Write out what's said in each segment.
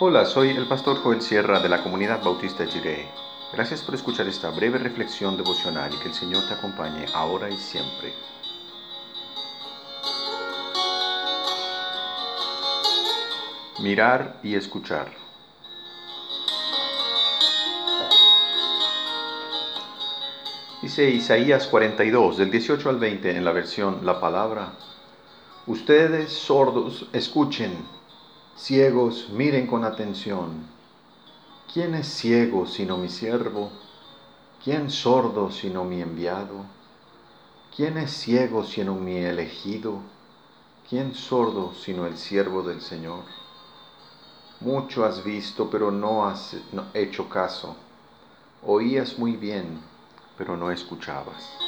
Hola, soy el pastor Joel Sierra de la comunidad bautista Jiré. Gracias por escuchar esta breve reflexión devocional y que el Señor te acompañe ahora y siempre. Mirar y escuchar. Dice Isaías 42, del 18 al 20 en la versión La Palabra. Ustedes sordos, escuchen Ciegos, miren con atención. ¿Quién es ciego sino mi siervo? ¿Quién sordo sino mi enviado? ¿Quién es ciego sino mi elegido? ¿Quién sordo sino el siervo del Señor? Mucho has visto, pero no has hecho caso. Oías muy bien, pero no escuchabas.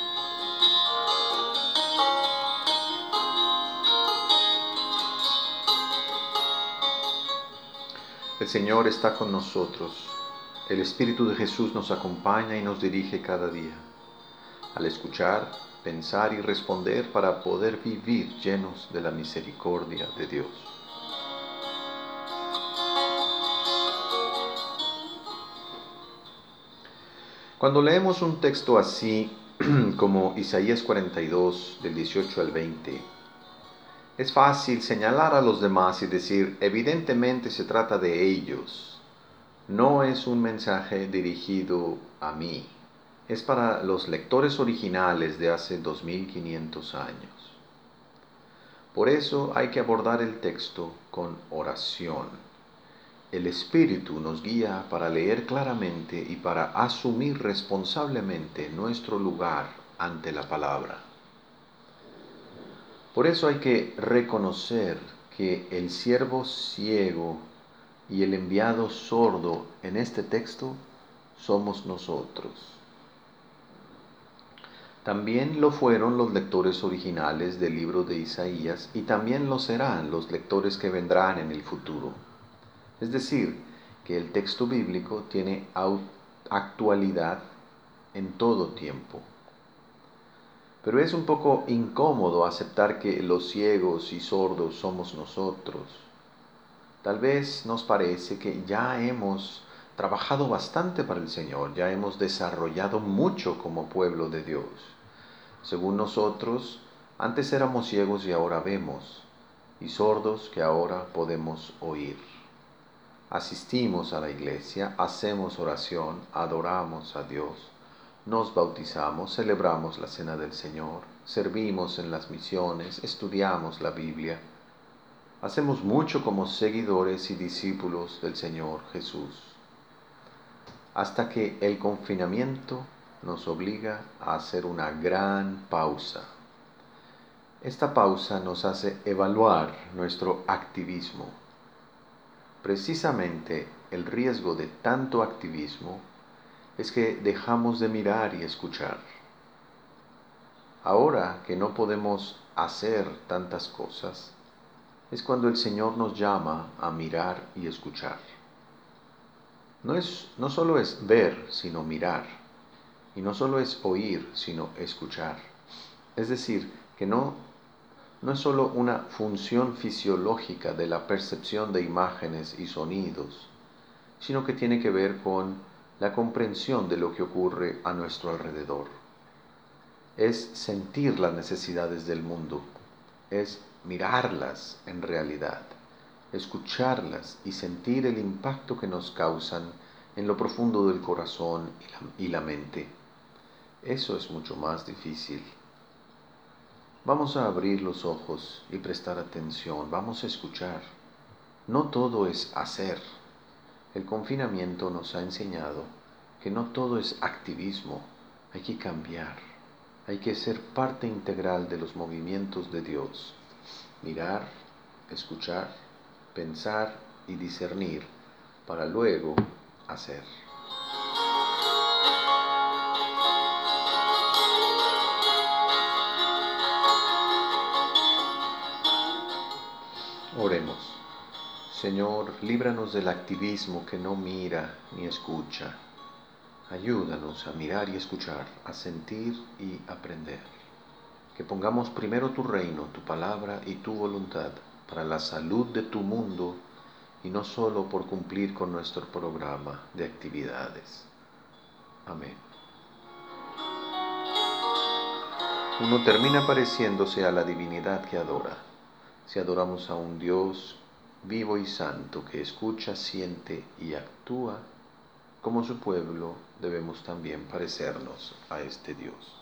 Señor está con nosotros. El Espíritu de Jesús nos acompaña y nos dirige cada día. Al escuchar, pensar y responder para poder vivir llenos de la misericordia de Dios. Cuando leemos un texto así como Isaías 42 del 18 al 20, es fácil señalar a los demás y decir, evidentemente se trata de ellos. No es un mensaje dirigido a mí. Es para los lectores originales de hace 2500 años. Por eso hay que abordar el texto con oración. El Espíritu nos guía para leer claramente y para asumir responsablemente nuestro lugar ante la palabra. Por eso hay que reconocer que el siervo ciego y el enviado sordo en este texto somos nosotros. También lo fueron los lectores originales del libro de Isaías y también lo serán los lectores que vendrán en el futuro. Es decir, que el texto bíblico tiene actualidad en todo tiempo. Pero es un poco incómodo aceptar que los ciegos y sordos somos nosotros. Tal vez nos parece que ya hemos trabajado bastante para el Señor, ya hemos desarrollado mucho como pueblo de Dios. Según nosotros, antes éramos ciegos y ahora vemos, y sordos que ahora podemos oír. Asistimos a la iglesia, hacemos oración, adoramos a Dios nos bautizamos, celebramos la cena del Señor, servimos en las misiones, estudiamos la Biblia. Hacemos mucho como seguidores y discípulos del Señor Jesús. Hasta que el confinamiento nos obliga a hacer una gran pausa. Esta pausa nos hace evaluar nuestro activismo. Precisamente el riesgo de tanto activismo es que dejamos de mirar y escuchar. Ahora que no podemos hacer tantas cosas, es cuando el Señor nos llama a mirar y escuchar. No, es, no solo es ver, sino mirar. Y no solo es oír, sino escuchar. Es decir, que no, no es solo una función fisiológica de la percepción de imágenes y sonidos, sino que tiene que ver con la comprensión de lo que ocurre a nuestro alrededor. Es sentir las necesidades del mundo, es mirarlas en realidad, escucharlas y sentir el impacto que nos causan en lo profundo del corazón y la, mente. Eso es mucho más difícil. Vamos a abrir los ojos y prestar atención, vamos a escuchar. No todo es hacer el confinamiento nos ha enseñado que no todo es activismo, hay que cambiar, hay que ser parte integral de los movimientos de Dios, mirar, escuchar, pensar y discernir para luego hacer. Oremos. Señor, líbranos del activismo que no mira ni escucha. Ayúdanos a mirar y escuchar, a sentir y aprender. Que pongamos primero tu reino, tu palabra y tu voluntad para la salud de tu mundo y no solo por cumplir con nuestro programa de actividades. Amén. Uno termina pareciéndose a la divinidad que adora. Si adoramos a un Dios vivo y santo que escucha, siente y actúa, como su pueblo debemos también parecernos a este Dios.